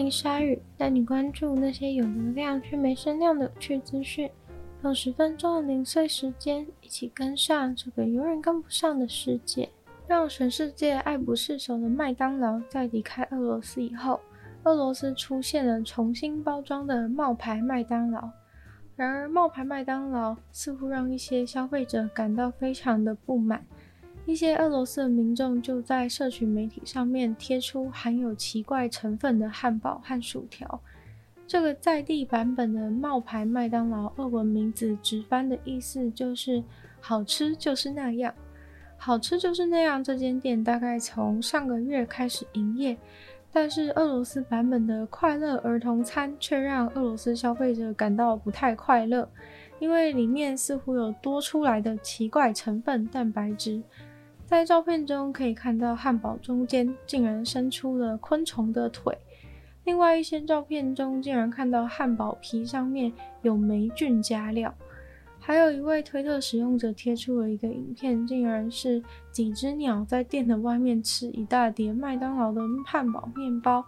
欢迎光临鲨鱼，带你关注那些有流量却没声量的有趣资讯。用十分钟的零碎时间，一起跟上这个永远跟不上的世界。让全世界爱不释手的麦当劳在离开俄罗斯以后，俄罗斯出现了重新包装的冒牌麦当劳。然而，冒牌麦当劳似乎让一些消费者感到非常的不满。一些俄罗斯的民众就在社群媒体上面贴出含有奇怪成分的汉堡和薯条。这个在地版本的冒牌麦当劳，俄文名字直翻的意思就是“好吃就是那样”。好吃就是那样。这间店大概从上个月开始营业，但是俄罗斯版本的快乐儿童餐却让俄罗斯消费者感到不太快乐，因为里面似乎有多出来的奇怪成分蛋白质。在照片中可以看到，汉堡中间竟然伸出了昆虫的腿。另外一些照片中，竟然看到汉堡皮上面有霉菌加料。还有一位推特使用者贴出了一个影片，竟然是几只鸟在店的外面吃一大碟麦当劳的汉堡面包。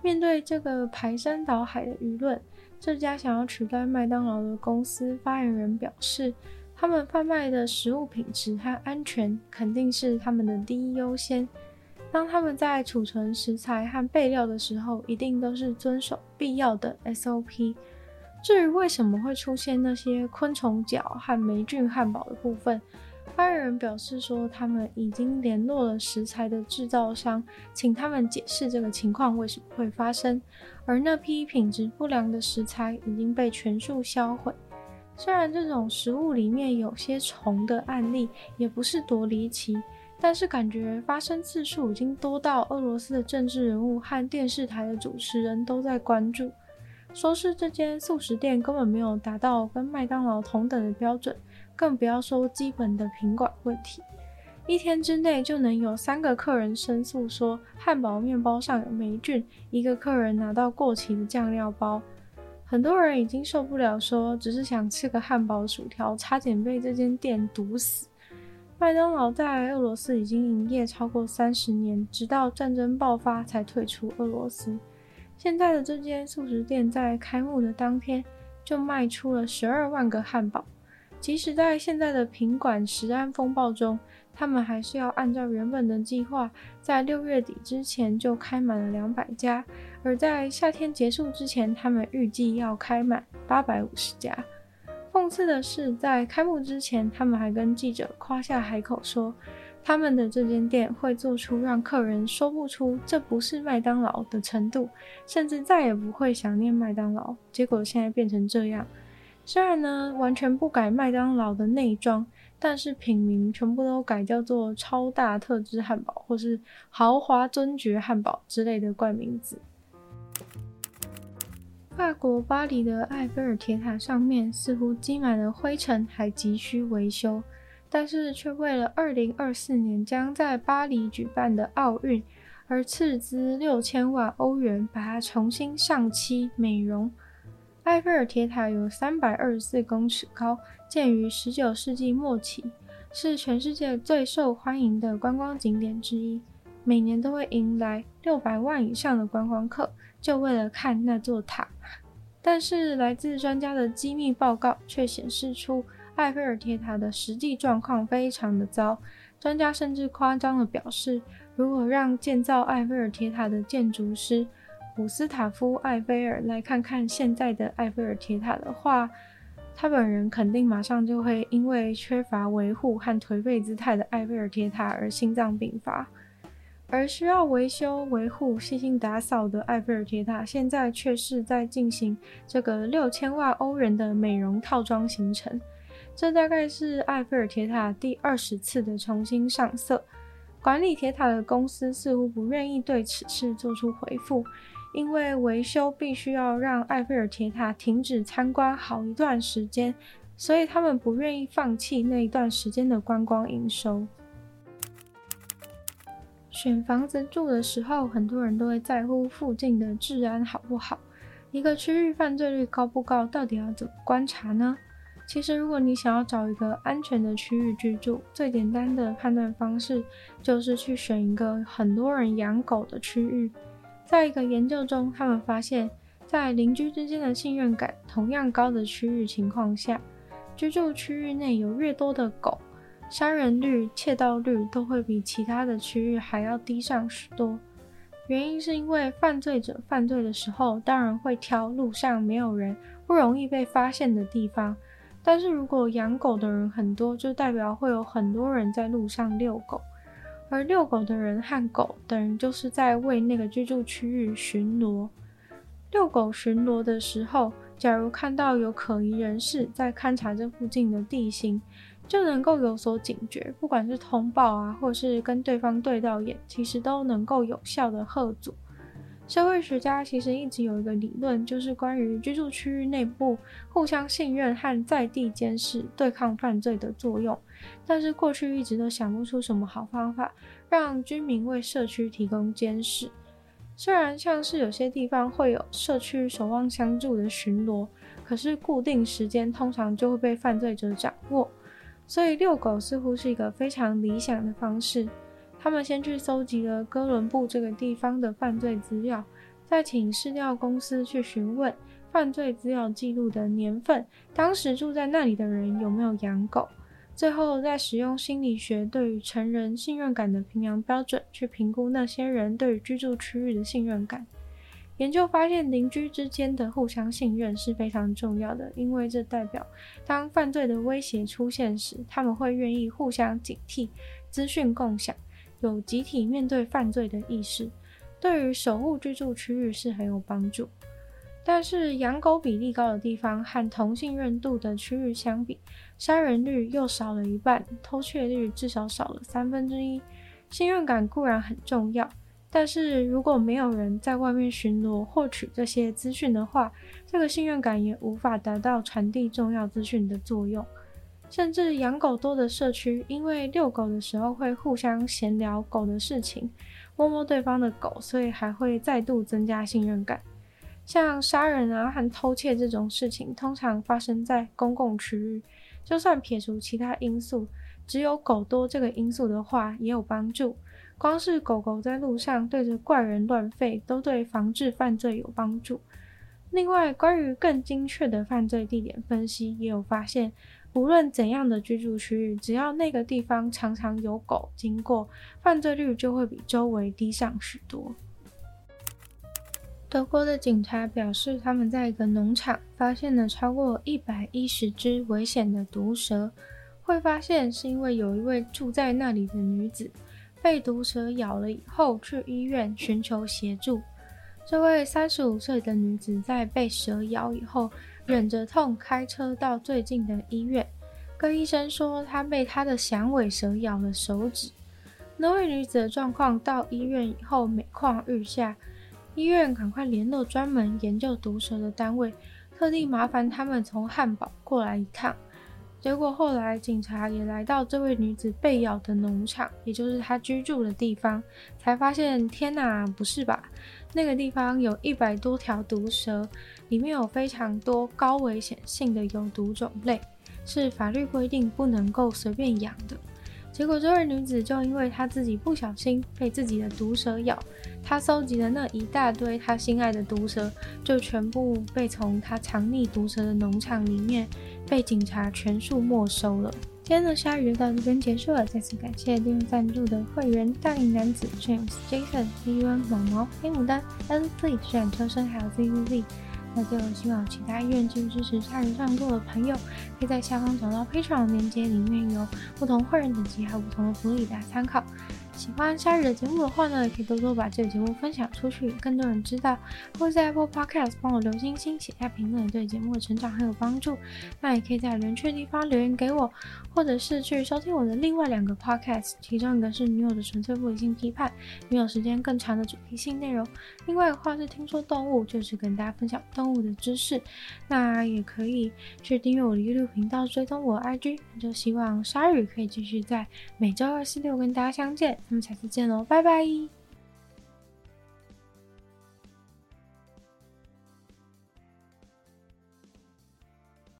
面对这个排山倒海的舆论，这家想要取代麦当劳的公司发言人表示，他们贩卖的食物品质和安全肯定是他们的第一优先。当他们在储存食材和备料的时候，一定都是遵守必要的 SOP。至于为什么会出现那些昆虫脚和霉菌汉堡的部分，发言人表示说，他们已经联络了食材的制造商，请他们解释这个情况为什么会发生。而那批品质不良的食材已经被全数销毁。虽然这种食物里面有些虫的案例也不是多离奇，但是感觉发生次数已经多到俄罗斯的政治人物和电视台的主持人都在关注。说是这间素食店根本没有达到跟麦当劳同等的标准，更不要说基本的品管问题。一天之内就能有三个客人申诉说汉堡面包上有霉菌，一个客人拿到过期的酱料包。很多人已经受不了，说只是想吃个汉堡薯条，差点被这间店毒死。麦当劳在俄罗斯已经营业超过三十年，直到战争爆发才退出俄罗斯。现在的这间素食店在开幕的当天就卖出了十二万个汉堡，即使在现在的品管食安风暴中，他们还是要按照原本的计划，在六月底之前就开满了两百家，而在夏天结束之前，他们预计要开满八百五十家。讽刺的是，在开幕之前，他们还跟记者夸下海口说，他们的这间店会做出让客人说不出这不是麦当劳的程度，甚至再也不会想念麦当劳。结果现在变成这样，虽然呢完全不改麦当劳的内装，但是品名全部都改叫做超大特制汉堡或是豪华尊爵汉堡之类的怪名字。法国巴黎的埃菲尔铁塔上面似乎积满了灰尘，还急需维修。但是却为了二零二四年将在巴黎举办的奥运而斥资六千万欧元，把它重新上漆美容。埃菲尔铁塔有三百二十四公尺高，建于十九世纪末期，是全世界最受欢迎的观光景点之一，每年都会迎来六百万以上的观光客，就为了看那座塔。但是来自专家的机密报告却显示出。埃菲尔铁塔的实际状况非常的糟，专家甚至夸张地表示，如果让建造埃菲尔铁塔的建筑师古斯塔夫·埃菲尔来看看现在的埃菲尔铁塔的话，他本人肯定马上就会因为缺乏维护和颓废姿态的埃菲尔铁塔而心脏病发。而需要维修、维护、细心打扫的埃菲尔铁塔，现在却是在进行这个六千万欧元的美容套装行程。这大概是埃菲尔铁塔第二十次的重新上色。管理铁塔的公司似乎不愿意对此事做出回复，因为维修必须要让埃菲尔铁塔停止参观好一段时间，所以他们不愿意放弃那一段时间的观光营收。选房子住的时候，很多人都会在乎附近的治安好不好。一个区域犯罪率高不高，到底要怎么观察呢？其实，如果你想要找一个安全的区域居住，最简单的判断方式就是去选一个很多人养狗的区域。在一个研究中，他们发现，在邻居之间的信任感同样高的区域情况下，居住区域内有越多的狗，杀人率、窃盗率都会比其他的区域还要低上许多。原因是因为犯罪者犯罪的时候，当然会挑路上没有人、不容易被发现的地方。但是如果养狗的人很多，就代表会有很多人在路上遛狗，而遛狗的人和狗等于就是在为那个居住区域巡逻。遛狗巡逻的时候，假如看到有可疑人士在勘察这附近的地形，就能够有所警觉，不管是通报啊，或是跟对方对到眼，其实都能够有效的吓阻。社会学家其实一直有一个理论，就是关于居住区域内部互相信任和在地监视对抗犯罪的作用。但是过去一直都想不出什么好方法，让居民为社区提供监视。虽然像是有些地方会有社区守望相助的巡逻，可是固定时间通常就会被犯罪者掌握，所以遛狗似乎是一个非常理想的方式。他们先去搜集了哥伦布这个地方的犯罪资料，再请市调公司去询问犯罪资料记录的年份，当时住在那里的人有没有养狗，最后再使用心理学对于成人信任感的评量标准去评估那些人对于居住区域的信任感。研究发现，邻居之间的互相信任是非常重要的，因为这代表当犯罪的威胁出现时，他们会愿意互相警惕，资讯共享。有集体面对犯罪的意识，对于守护居住区域是很有帮助。但是养狗比例高的地方和同信任度的区域相比，杀人率又少了一半，偷窃率至少少了三分之一。信任感固然很重要，但是如果没有人在外面巡逻获取这些资讯的话，这个信任感也无法达到传递重要资讯的作用。甚至养狗多的社区，因为遛狗的时候会互相闲聊狗的事情，摸摸对方的狗，所以还会再度增加信任感。像杀人啊和偷窃这种事情，通常发生在公共区域，就算撇除其他因素，只有狗多这个因素的话，也有帮助。光是狗狗在路上对着怪人乱吠，都对防治犯罪有帮助。另外，关于更精确的犯罪地点分析，也有发现。无论怎样的居住区域，只要那个地方常常有狗经过，犯罪率就会比周围低上许多。德国的警察表示，他们在一个农场发现了超过一百一十只危险的毒蛇。会发现是因为有一位住在那里的女子被毒蛇咬了以后，去医院寻求协助。这位三十五岁的女子在被蛇咬以后，忍着痛开车到最近的医院，跟医生说她被她的响尾蛇咬了手指。那位女子的状况到医院以后每况愈下，医院赶快联络专门研究毒蛇的单位，特地麻烦他们从汉堡过来一趟。结果后来警察也来到这位女子被咬的农场，也就是她居住的地方，才发现天哪，不是吧？那个地方有一百多条毒蛇，里面有非常多高危险性的有毒种类，是法律规定不能够随便养的。结果这位女子就因为她自己不小心被自己的毒蛇咬，她搜集的那一大堆她心爱的毒蛇，就全部被从她藏匿毒蛇的农场里面。被警察全数没收了。今天的鲨鱼就到这边结束了，再次感谢订阅赞助的会员：大龄男子 James、Jason、伊恩、毛毛、黑牡丹、Leslie、自然车身还有 ZZZ。那最后希望其他愿意继续支持杀人创作的朋友，可以在下方找到配场的链接，里面有不同坏人等级还有不同的福利，大家参考。喜欢鲨鱼的节目的话呢，也可以多多把这个节目分享出去，更多人知道。或者在 Apple Podcast 帮我留星星、写下评论，对节目的成长很有帮助。那也可以在留言区的地方留言给我，或者是去收听我的另外两个 Podcast，其中一个是女友的纯粹不理性批判，女友时间更长的主题性内容。另外的话是听说动物，就是跟大家分享动物的知识。那也可以去订阅我的 YouTube 频道，追踪我 IG。那就希望鲨鱼可以继续在每周二、四、六跟大家相见。那么下次见喽，拜拜。